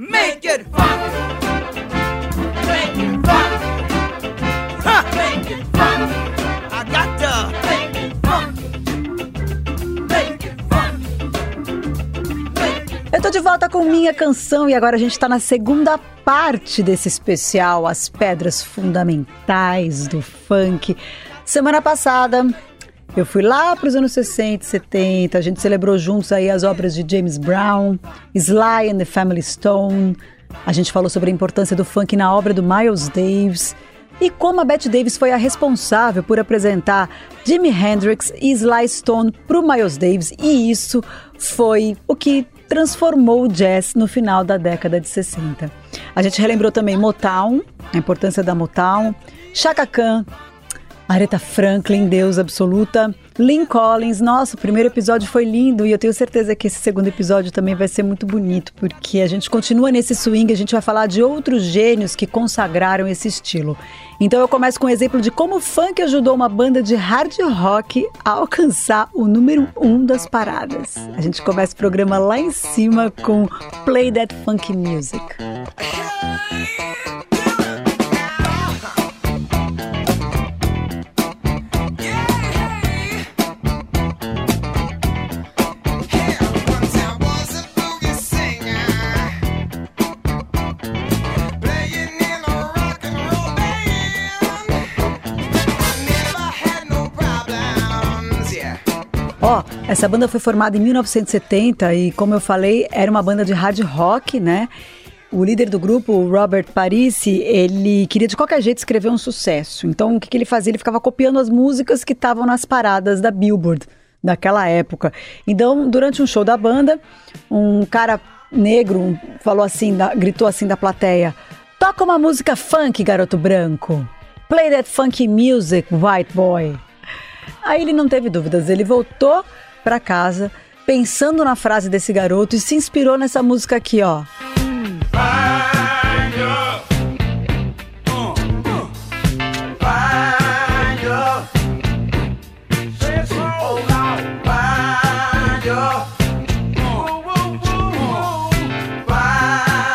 make it fun! Make it fun! Ha! Make it fun! I got to! Make it fun! Make it Eu tô de volta com minha canção e agora a gente tá na segunda parte desse especial, as pedras fundamentais do funk. Semana passada eu fui lá para os anos 60 e 70, a gente celebrou juntos aí as obras de James Brown, Sly and the Family Stone. A gente falou sobre a importância do funk na obra do Miles Davis e como a Bette Davis foi a responsável por apresentar Jimi Hendrix e Sly Stone para o Miles Davis e isso foi o que transformou o jazz no final da década de 60. A gente relembrou também Motown, a importância da Motown, Chaka Khan, Aretha Franklin, Deus Absoluta, Lynn Collins. Nossa, o primeiro episódio foi lindo e eu tenho certeza que esse segundo episódio também vai ser muito bonito, porque a gente continua nesse swing, a gente vai falar de outros gênios que consagraram esse estilo. Então eu começo com um exemplo de como o funk ajudou uma banda de hard rock a alcançar o número um das paradas. A gente começa o programa lá em cima com Play That Funky Music. Ó, essa banda foi formada em 1970 e, como eu falei, era uma banda de hard rock, né? O líder do grupo, Robert Parisi, ele queria de qualquer jeito escrever um sucesso. Então, o que, que ele fazia? Ele ficava copiando as músicas que estavam nas paradas da Billboard daquela época. Então, durante um show da banda, um cara negro falou assim, da- gritou assim da plateia: "Toca uma música funk, garoto branco. Play that funky music, white boy." Aí ele não teve dúvidas, ele voltou pra casa pensando na frase desse garoto e se inspirou nessa música aqui, ó.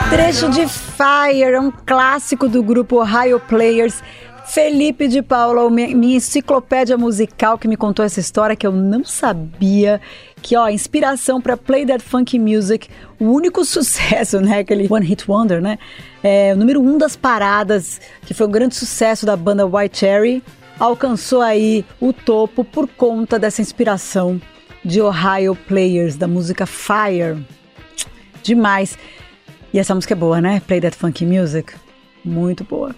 Trecho de Fire, um clássico do grupo Ohio Players. Felipe de Paula, mi- minha enciclopédia musical que me contou essa história que eu não sabia. Que, ó, inspiração para Play That Funky Music, o único sucesso, né? Aquele One Hit Wonder, né? É, o número um das paradas, que foi um grande sucesso da banda White Cherry, alcançou aí o topo por conta dessa inspiração de Ohio Players, da música Fire. Demais. E essa música é boa, né? Play That Funky Music. Muito boa.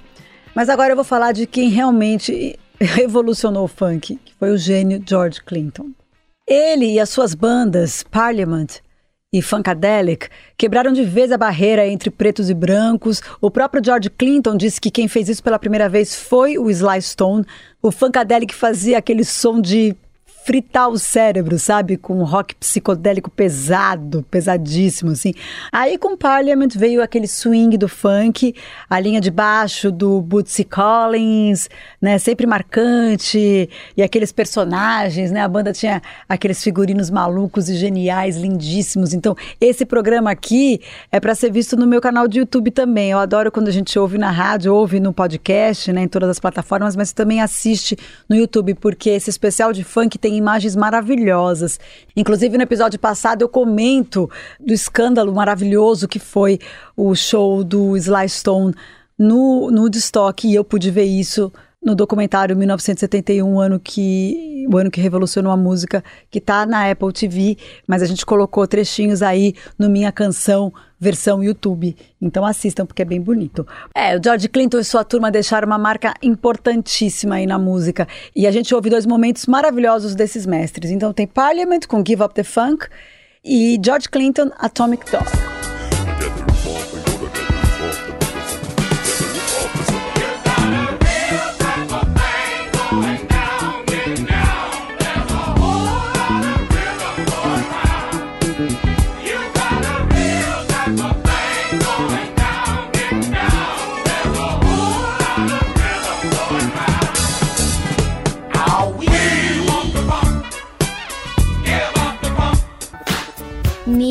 Mas agora eu vou falar de quem realmente revolucionou o funk, que foi o gênio George Clinton. Ele e as suas bandas Parliament e Funkadelic quebraram de vez a barreira entre pretos e brancos. O próprio George Clinton disse que quem fez isso pela primeira vez foi o Sly Stone. O Funkadelic fazia aquele som de fritar o cérebro, sabe? Com um rock psicodélico pesado, pesadíssimo, assim. Aí com Parliament veio aquele swing do funk, a linha de baixo do Bootsy Collins, né? Sempre marcante, e aqueles personagens, né? A banda tinha aqueles figurinos malucos e geniais, lindíssimos. Então, esse programa aqui é para ser visto no meu canal de YouTube também. Eu adoro quando a gente ouve na rádio, ouve no podcast, né? Em todas as plataformas, mas também assiste no YouTube, porque esse especial de funk tem imagens maravilhosas. Inclusive, no episódio passado, eu comento do escândalo maravilhoso que foi o show do Sly Stone no, no Woodstock, e eu pude ver isso no documentário 1971, o ano que, o ano que revolucionou a música, que tá na Apple TV, mas a gente colocou trechinhos aí no Minha Canção, versão YouTube. Então assistam, porque é bem bonito. É, o George Clinton e sua turma deixaram uma marca importantíssima aí na música. E a gente ouve dois momentos maravilhosos desses mestres. Então tem Parliament com Give Up the Funk e George Clinton, Atomic Dog.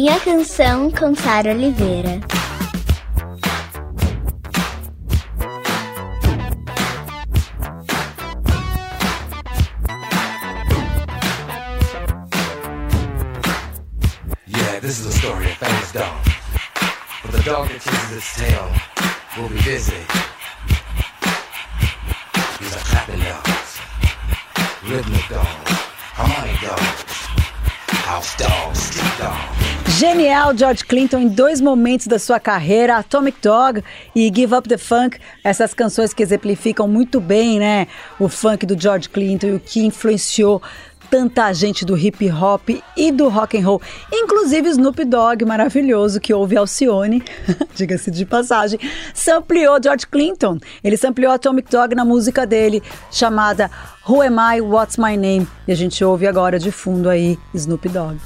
Minha canção com Sara Oliveira. Yeah, this is a story of famous dog. But the dog that chases its tail will be busy. These are clapping dogs, rhythmic dogs, harmonic dogs, Genial George Clinton em dois momentos da sua carreira, Atomic Dog e Give Up the Funk, essas canções que exemplificam muito bem, né, o funk do George Clinton e o que influenciou tanta gente do hip hop e do rock and roll, inclusive Snoop Dogg, maravilhoso, que ouve Alcione, diga-se de passagem, sampleou George Clinton. Ele sampleou Atomic Dog na música dele, chamada Who Am I, What's My Name? E a gente ouve agora de fundo aí Snoop Dogg.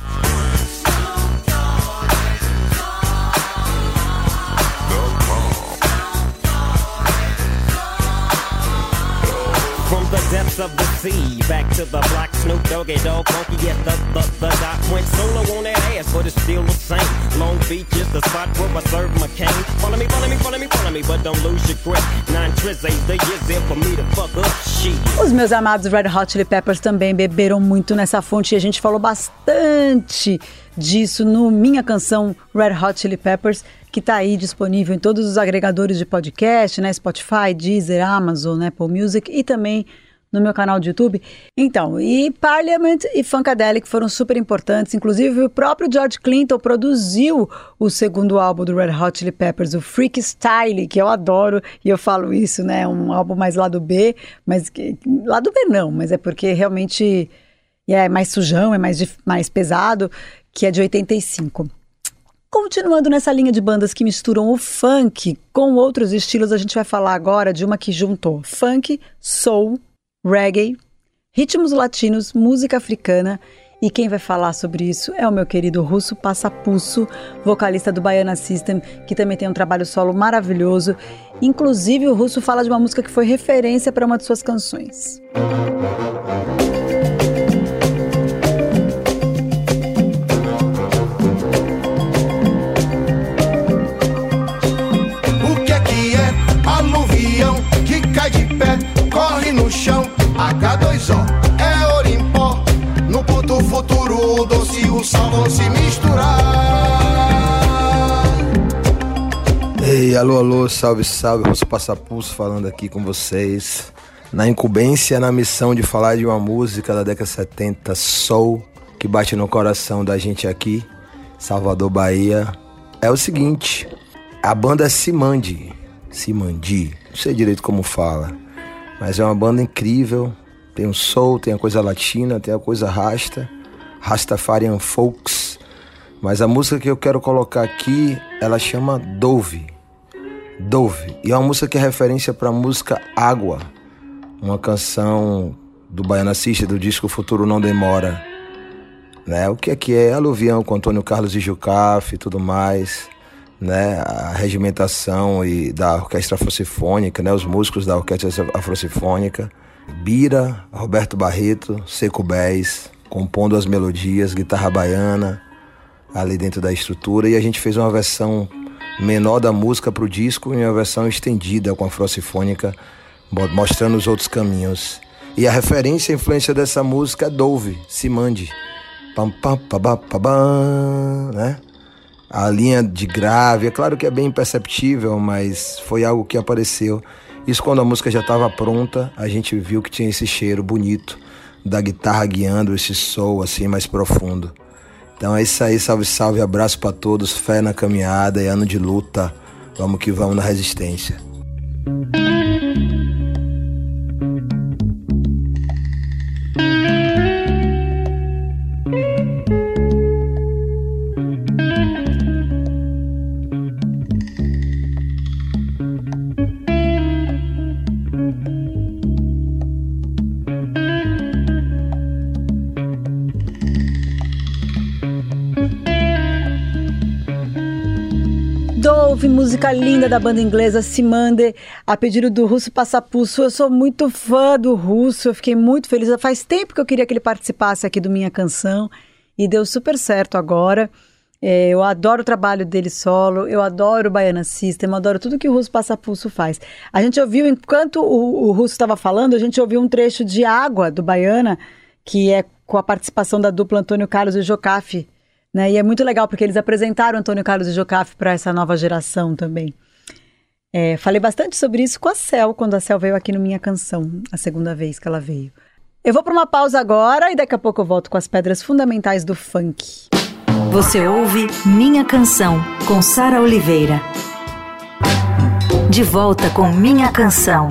Back to the black Snoop Doggy Dog. Yes, the, the, the doc went solo on that ass, but it's still the same. Long Beach is the spot where I serve my cane. Follow me, follow me, follow me, follow me, but don't lose your grip. Nine ain't the years there for me to fuck up shit. Os meus amados Red Hot Chili Peppers também beberam muito nessa fonte e a gente falou bastante disso no Minha Canção Red Hot Chili Peppers, que tá aí disponível em todos os agregadores de podcast, né? Spotify, Deezer, Amazon, Apple Music e também no meu canal de YouTube. Então, e Parliament e Funkadelic foram super importantes. Inclusive, o próprio George Clinton produziu o segundo álbum do Red Hot Chili Peppers, o Freak Style, que eu adoro, e eu falo isso, né? Um álbum mais lado B, mas lado B não, mas é porque realmente é mais sujão, é mais, mais pesado, que é de 85. Continuando nessa linha de bandas que misturam o funk com outros estilos, a gente vai falar agora de uma que juntou funk, soul, reggae, ritmos latinos, música africana. E quem vai falar sobre isso é o meu querido Russo Passapusso, vocalista do Baiana System, que também tem um trabalho solo maravilhoso. Inclusive, o Russo fala de uma música que foi referência para uma de suas canções. O alô, alô, salve, salve, Russo Passapulso falando aqui com vocês. Na incumbência, na missão de falar de uma música da década 70, Soul, que bate no coração da gente aqui, Salvador, Bahia. É o seguinte, a banda Simandi, Simandi, não sei direito como fala, mas é uma banda incrível. Tem o soul, tem a coisa latina, tem a coisa rasta, Rastafarian Folks. Mas a música que eu quero colocar aqui, ela chama Dove. Dove. E é uma música que é referência para a música Água, uma canção do Baiana System, do disco Futuro Não Demora. Né? O que é que é aluvião com Antônio Carlos e Jucaf e tudo mais, né? A regimentação e da orquestra afrocifônica, né? Os músicos da orquestra afrocifônica, Bira, Roberto Barreto, Seco Bez, compondo as melodias, guitarra baiana ali dentro da estrutura e a gente fez uma versão menor da música para o disco e uma versão estendida com a afrocifônica mo- mostrando os outros caminhos. E a referência, a influência dessa música é Dove, Simandi. Pam, pam, pabá, pabá, né? A linha de grave, é claro que é bem imperceptível, mas foi algo que apareceu. Isso quando a música já estava pronta, a gente viu que tinha esse cheiro bonito da guitarra guiando esse soul assim mais profundo. Então é isso aí, salve, salve, abraço pra todos, fé na caminhada e ano de luta. Vamos que vamos na resistência. Linda da banda inglesa Simande, a pedido do Russo Passapulso. Eu sou muito fã do Russo, eu fiquei muito feliz. Faz tempo que eu queria que ele participasse aqui do Minha Canção e deu super certo agora. É, eu adoro o trabalho dele solo, eu adoro o Baiana System, eu adoro tudo que o Russo Passapulso faz. A gente ouviu, enquanto o, o Russo estava falando, a gente ouviu um trecho de Água do Baiana, que é com a participação da dupla Antônio Carlos e Jocafe. Né? E é muito legal porque eles apresentaram Antônio Carlos e Jocafe para essa nova geração também. É, falei bastante sobre isso com a Cel, quando a Cel veio aqui no Minha Canção, a segunda vez que ela veio. Eu vou para uma pausa agora e daqui a pouco eu volto com as pedras fundamentais do funk. Você ouve Minha Canção, com Sara Oliveira. De volta com Minha Canção.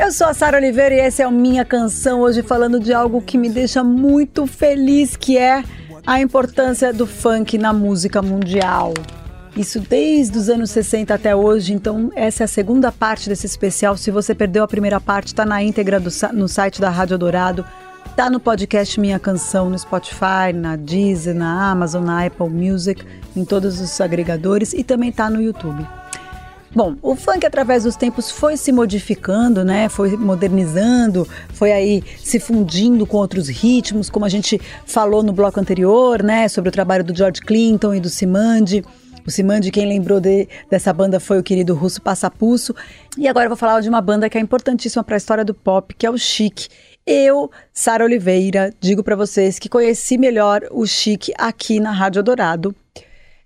Eu sou a Sara Oliveira e essa é a minha canção hoje falando de algo que me deixa muito feliz, que é a importância do funk na música mundial. Isso desde os anos 60 até hoje, então essa é a segunda parte desse especial. Se você perdeu a primeira parte, está na íntegra do, no site da Rádio Dourado, tá no podcast Minha Canção no Spotify, na Deezer, na Amazon, na Apple Music, em todos os agregadores e também tá no YouTube. Bom, o funk através dos tempos foi se modificando, né? Foi modernizando, foi aí se fundindo com outros ritmos, como a gente falou no bloco anterior, né? Sobre o trabalho do George Clinton e do Simandi. O Simandi, quem lembrou de, dessa banda foi o querido russo Passapulso. E agora eu vou falar de uma banda que é importantíssima para a história do pop, que é o Chic. Eu, Sara Oliveira, digo para vocês que conheci melhor o Chic aqui na Rádio Dourado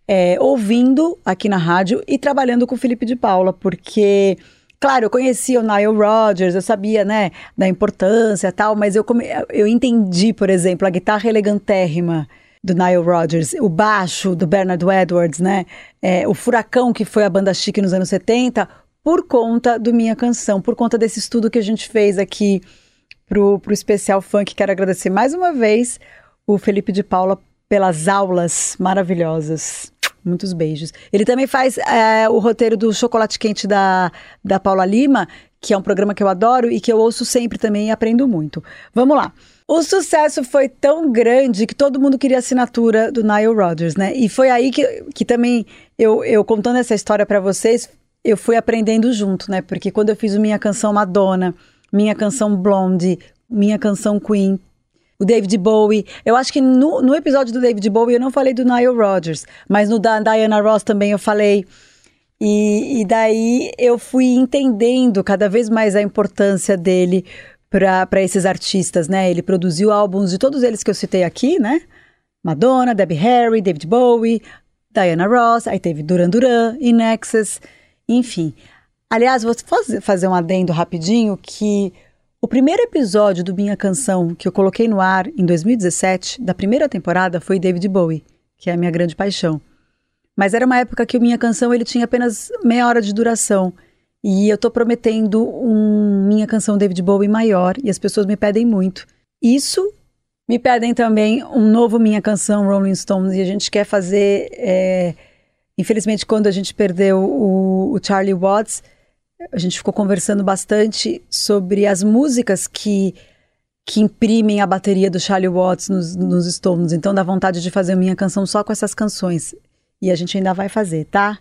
é, ouvindo aqui na rádio e trabalhando com o Felipe de Paula, porque Claro, eu conhecia o Nile Rodgers, eu sabia, né, da importância e tal, mas eu, come... eu entendi, por exemplo, a guitarra elegantérrima do Nile Rodgers, o baixo do Bernard Edwards, né, é, o furacão que foi a banda chique nos anos 70, por conta do Minha Canção, por conta desse estudo que a gente fez aqui pro, pro especial funk. Quero agradecer mais uma vez o Felipe de Paula pelas aulas maravilhosas. Muitos beijos. Ele também faz é, o roteiro do Chocolate Quente da, da Paula Lima, que é um programa que eu adoro e que eu ouço sempre também e aprendo muito. Vamos lá. O sucesso foi tão grande que todo mundo queria assinatura do Nile Rodgers, né? E foi aí que, que também eu, eu contando essa história para vocês, eu fui aprendendo junto, né? Porque quando eu fiz minha canção Madonna, minha canção Blonde, minha canção Queen, o David Bowie. Eu acho que no, no episódio do David Bowie eu não falei do Nile Rodgers, mas no da Diana Ross também eu falei. E, e daí eu fui entendendo cada vez mais a importância dele para esses artistas, né? Ele produziu álbuns de todos eles que eu citei aqui, né? Madonna, Debbie Harry, David Bowie, Diana Ross, aí teve Duran Duran, Inexus, enfim. Aliás, vou fazer um adendo rapidinho que o primeiro episódio do Minha Canção que eu coloquei no ar em 2017, da primeira temporada, foi David Bowie, que é a minha grande paixão. Mas era uma época que o Minha Canção ele tinha apenas meia hora de duração. E eu tô prometendo um Minha Canção David Bowie maior, e as pessoas me pedem muito. Isso me pedem também um novo Minha Canção Rolling Stones, e a gente quer fazer. É... Infelizmente, quando a gente perdeu o, o Charlie Watts, a gente ficou conversando bastante sobre as músicas que que imprimem a bateria do Charlie Watts nos, nos Stones. Então dá vontade de fazer minha canção só com essas canções. E a gente ainda vai fazer, tá?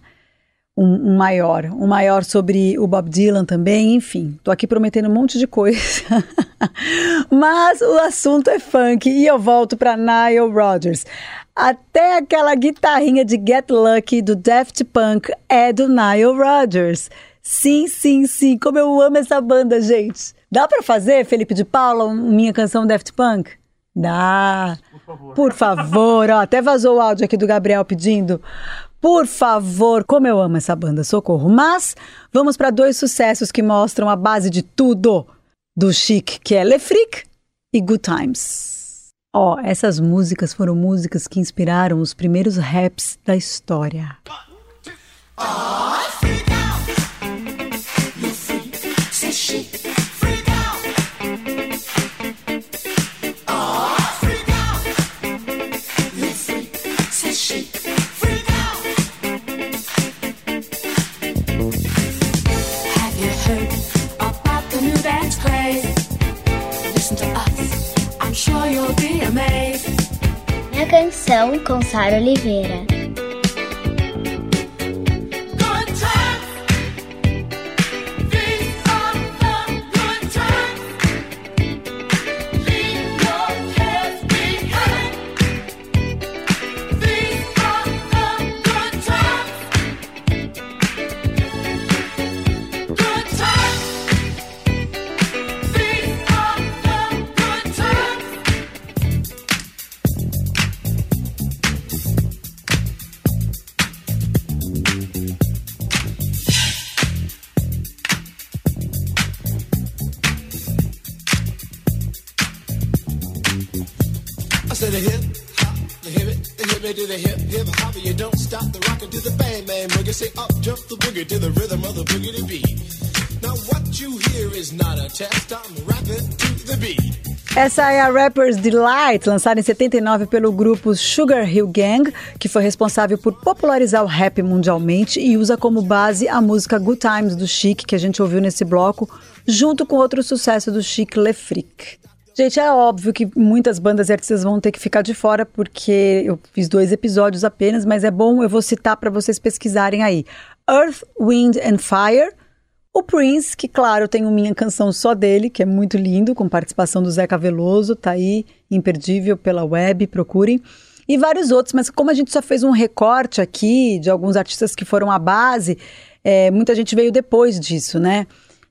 Um, um, maior, um maior sobre o Bob Dylan também, enfim. Tô aqui prometendo um monte de coisa. Mas o assunto é funk e eu volto para Nile Rodgers. Até aquela guitarrinha de Get Lucky do Daft Punk é do Nile Rodgers. Sim, sim, sim. Como eu amo essa banda, gente. Dá para fazer, Felipe de Paula, minha canção Daft Punk? Dá. Por favor. Por favor, ó, até vazou o áudio aqui do Gabriel pedindo. Por favor, como eu amo essa banda, socorro. Mas vamos para dois sucessos que mostram a base de tudo do Chic, que é Le Fric e Good Times. Ó, essas músicas foram músicas que inspiraram os primeiros raps da história. Oh, Canção com Sara Oliveira. Say up jump the boogie to the rhythm of the beat. Now what you hear is not a test. I'm rapping to the beat. Essa é a Rapper's Delight, lançada em 79 pelo grupo Sugar Hill Gang, que foi responsável por popularizar o rap mundialmente e usa como base a música Good Times do Chic, que a gente ouviu nesse bloco, junto com outro sucesso do Chic Le Fric. Gente, é óbvio que muitas bandas e artistas vão ter que ficar de fora, porque eu fiz dois episódios apenas, mas é bom, eu vou citar para vocês pesquisarem aí. Earth, Wind and Fire. O Prince, que claro, tem minha canção só dele, que é muito lindo, com participação do Zeca Veloso, tá aí, imperdível pela web, procurem. E vários outros, mas como a gente só fez um recorte aqui de alguns artistas que foram a base, é, muita gente veio depois disso, né?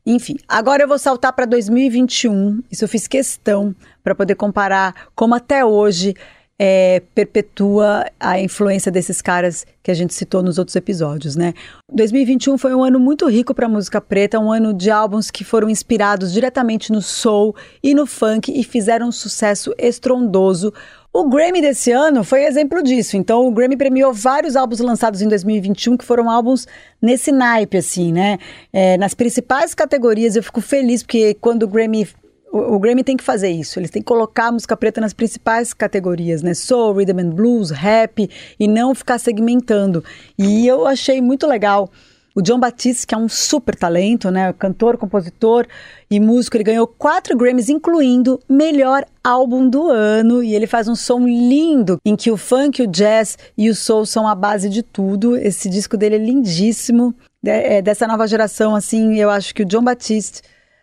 Enfim, agora eu vou saltar para 2021. Isso eu fiz questão para poder comparar como até hoje é, perpetua a influência desses caras que a gente citou nos outros episódios, né? 2021 foi um ano muito rico para música preta, um ano de álbuns que foram inspirados diretamente no soul e no funk e fizeram um sucesso estrondoso. O Grammy desse ano foi exemplo disso. Então, o Grammy premiou vários álbuns lançados em 2021 que foram álbuns nesse naipe, assim, né? É, nas principais categorias, eu fico feliz porque quando o Grammy o, o, Grammy tem que fazer isso. Eles têm que colocar a música preta nas principais categorias, né? Soul, rhythm and blues, rap e não ficar segmentando. E eu achei muito legal o John Batiste, que é um super talento, né? Cantor, compositor e músico, ele ganhou quatro Grammys, incluindo melhor álbum do ano. E ele faz um som lindo, em que o funk, o jazz e o soul são a base de tudo. Esse disco dele é lindíssimo. É, é dessa nova geração, assim, eu acho que o John Batiste,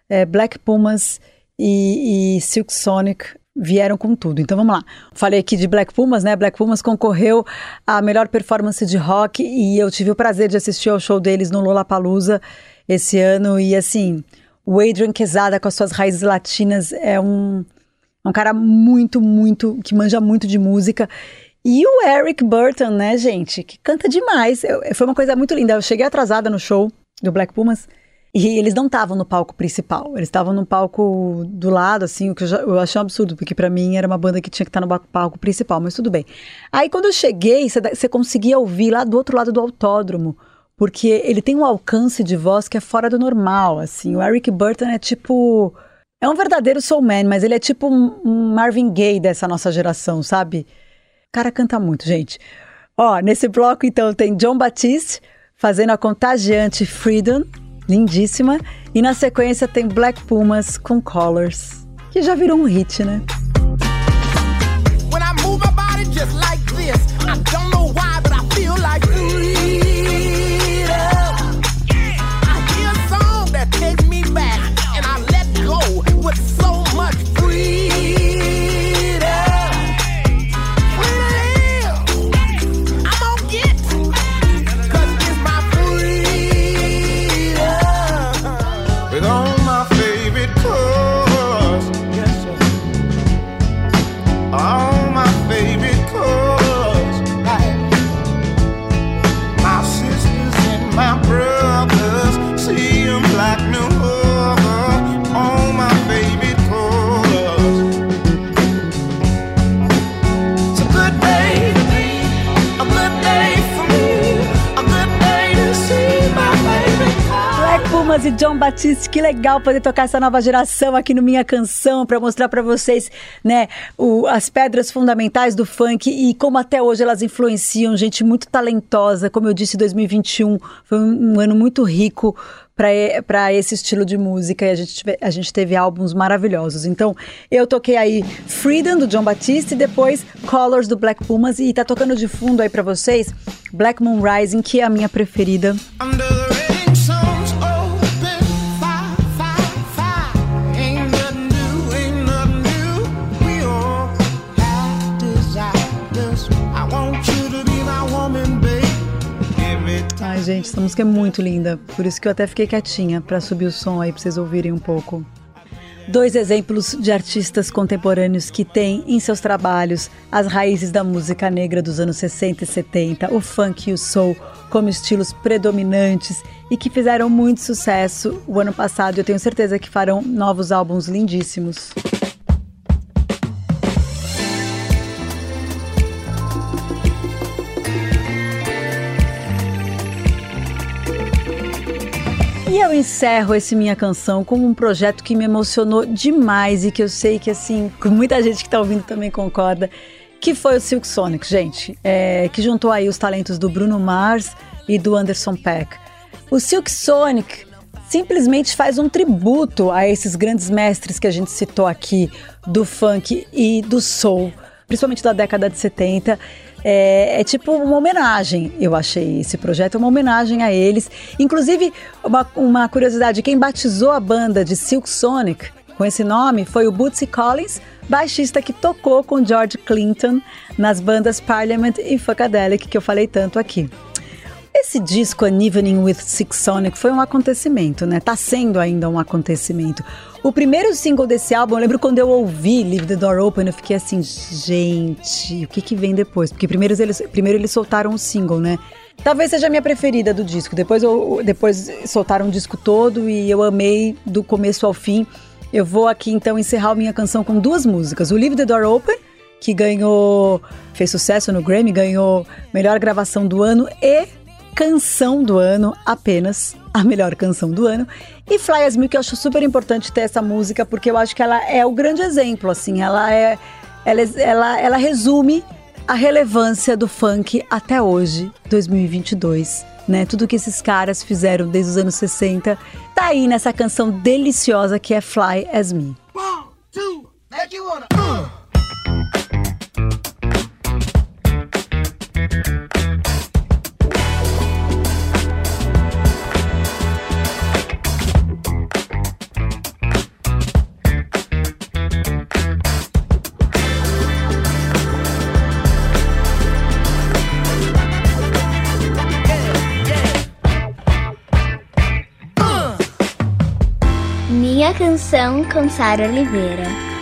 é, Black Pumas e, e Silk Sonic vieram com tudo. Então vamos lá. Falei aqui de Black Pumas, né? Black Pumas concorreu à melhor performance de rock e eu tive o prazer de assistir ao show deles no Lollapalooza esse ano e assim, o Adrian Quesada com as suas raízes latinas é um é um cara muito, muito que manja muito de música. E o Eric Burton, né, gente, que canta demais. Eu, foi uma coisa muito linda. Eu cheguei atrasada no show do Black Pumas e eles não estavam no palco principal, eles estavam no palco do lado, assim, o que eu, já, eu achei um absurdo, porque para mim era uma banda que tinha que estar no palco principal, mas tudo bem. Aí quando eu cheguei, você conseguia ouvir lá do outro lado do autódromo, porque ele tem um alcance de voz que é fora do normal, assim. O Eric Burton é tipo. É um verdadeiro soulman, mas ele é tipo um Marvin Gaye dessa nossa geração, sabe? O cara canta muito, gente. Ó, nesse bloco então tem John Batiste fazendo a contagiante Freedom lindíssima. E na sequência tem Black Pumas com Colors, que já virou um hit, né? When I move my body just like John Batiste, que legal poder tocar essa nova geração aqui no Minha Canção para mostrar para vocês, né, o, as pedras fundamentais do funk e como até hoje elas influenciam gente muito talentosa. Como eu disse, 2021 foi um, um ano muito rico para esse estilo de música e a gente, a gente teve álbuns maravilhosos. Então, eu toquei aí Freedom do John Batiste e depois Colors do Black Pumas e tá tocando de fundo aí para vocês Black Moon Rising, que é a minha preferida. Gente, essa música é muito linda. Por isso que eu até fiquei quietinha para subir o som aí para vocês ouvirem um pouco. Dois exemplos de artistas contemporâneos que têm em seus trabalhos as raízes da música negra dos anos 60 e 70, o funk e o soul, como estilos predominantes e que fizeram muito sucesso o ano passado. Eu tenho certeza que farão novos álbuns lindíssimos. E eu encerro esse minha canção com um projeto que me emocionou demais e que eu sei que assim, muita gente que está ouvindo também concorda, que foi o Silk Sonic, gente, é, que juntou aí os talentos do Bruno Mars e do Anderson Peck. O Silk Sonic simplesmente faz um tributo a esses grandes mestres que a gente citou aqui do funk e do soul, principalmente da década de 70. É, é, tipo uma homenagem, eu achei esse projeto, uma homenagem a eles. Inclusive, uma, uma curiosidade: quem batizou a banda de Silk Sonic com esse nome foi o Bootsy Collins, baixista que tocou com George Clinton nas bandas Parliament e Funkadelic, que eu falei tanto aqui. Esse disco An Evening with Six Sonic foi um acontecimento, né? Tá sendo ainda um acontecimento. O primeiro single desse álbum, eu lembro quando eu ouvi Leave the Door Open, eu fiquei assim, gente, o que que vem depois? Porque primeiro eles, primeiro eles soltaram o um single, né? Talvez seja a minha preferida do disco. Depois, eu, depois soltaram o disco todo e eu amei do começo ao fim. Eu vou aqui então encerrar minha canção com duas músicas: o Leave the Door Open, que ganhou, fez sucesso no Grammy, ganhou melhor gravação do ano e canção do ano, apenas a melhor canção do ano. E Fly As Me, que eu acho super importante ter essa música, porque eu acho que ela é o grande exemplo, assim, ela é. Ela, ela, ela resume a relevância do funk até hoje, 2022. Né? Tudo que esses caras fizeram desde os anos 60 tá aí nessa canção deliciosa que é Fly As Me. One, two, make you wanna, uh. Canção com Sara Oliveira.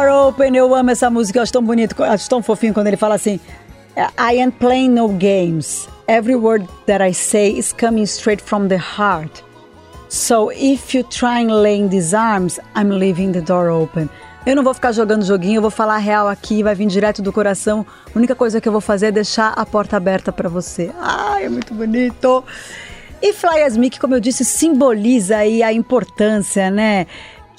Door Open, eu amo essa música, eu acho tão bonito, acho tão fofinho quando ele fala assim: I ain't playing no games. Every word that I say is coming straight from the heart. So if you try and lay in these arms, I'm leaving the door open. Eu não vou ficar jogando joguinho, eu vou falar real aqui, vai vir direto do coração. A única coisa que eu vou fazer é deixar a porta aberta para você. Ai, é muito bonito. E Fly As Me, que como eu disse, simboliza aí a importância, né?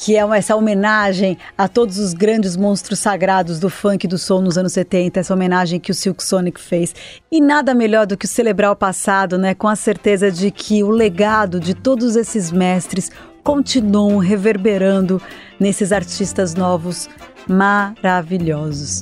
Que é essa homenagem a todos os grandes monstros sagrados do funk e do soul nos anos 70, essa homenagem que o Silk Sonic fez. E nada melhor do que celebrar o passado, né, com a certeza de que o legado de todos esses mestres continuam reverberando nesses artistas novos maravilhosos.